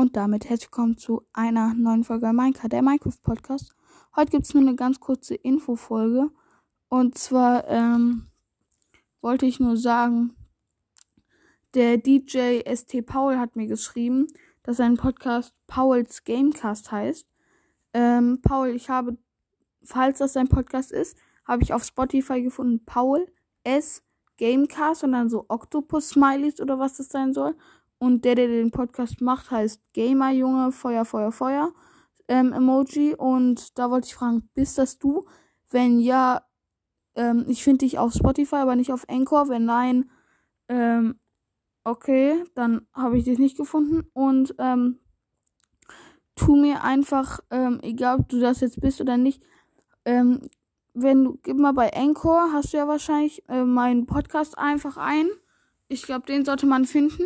Und damit herzlich willkommen zu einer neuen Folge Minecraft, der Minecraft Podcast. Heute gibt es nur eine ganz kurze Infofolge. Und zwar ähm, wollte ich nur sagen, der DJ ST Paul hat mir geschrieben, dass sein Podcast Pauls Gamecast heißt. Ähm, Paul, ich habe, falls das sein Podcast ist, habe ich auf Spotify gefunden, Paul S. Gamecast und dann so Octopus Smileys oder was das sein soll. Und der, der den Podcast macht, heißt Gamer Junge, Feuer, Feuer, Feuer ähm, Emoji. Und da wollte ich fragen, bist das du? Wenn ja, ähm, ich finde dich auf Spotify, aber nicht auf Anchor. Wenn nein, ähm, okay, dann habe ich dich nicht gefunden. Und ähm, tu mir einfach, ähm, egal ob du das jetzt bist oder nicht, ähm, wenn du, gib mal bei Anchor, hast du ja wahrscheinlich äh, meinen Podcast einfach ein. Ich glaube, den sollte man finden.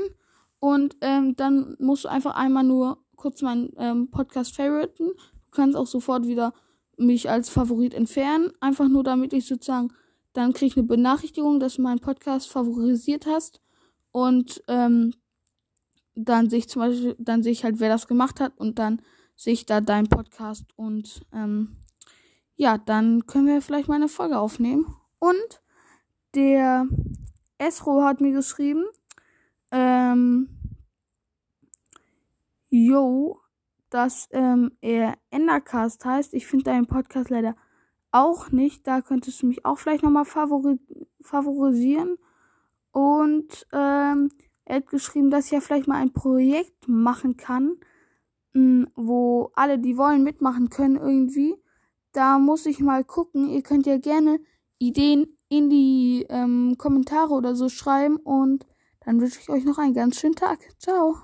Und ähm, dann musst du einfach einmal nur kurz meinen ähm, Podcast favoriten. Du kannst auch sofort wieder mich als Favorit entfernen. Einfach nur, damit ich sozusagen, dann kriege ich eine Benachrichtigung, dass du meinen Podcast favorisiert hast. Und ähm, dann sehe ich zum Beispiel, dann sehe ich halt, wer das gemacht hat und dann sehe ich da deinen Podcast und ähm, ja, dann können wir vielleicht mal eine Folge aufnehmen. Und der Esro hat mir geschrieben, ähm, yo, dass ähm, er Endercast heißt. Ich finde deinen Podcast leider auch nicht. Da könntest du mich auch vielleicht nochmal favori favorisieren. Und ähm, er hat geschrieben, dass ich ja vielleicht mal ein Projekt machen kann, mh, wo alle, die wollen, mitmachen können irgendwie. Da muss ich mal gucken. Ihr könnt ja gerne Ideen in die ähm, Kommentare oder so schreiben. Und dann wünsche ich euch noch einen ganz schönen Tag. Ciao.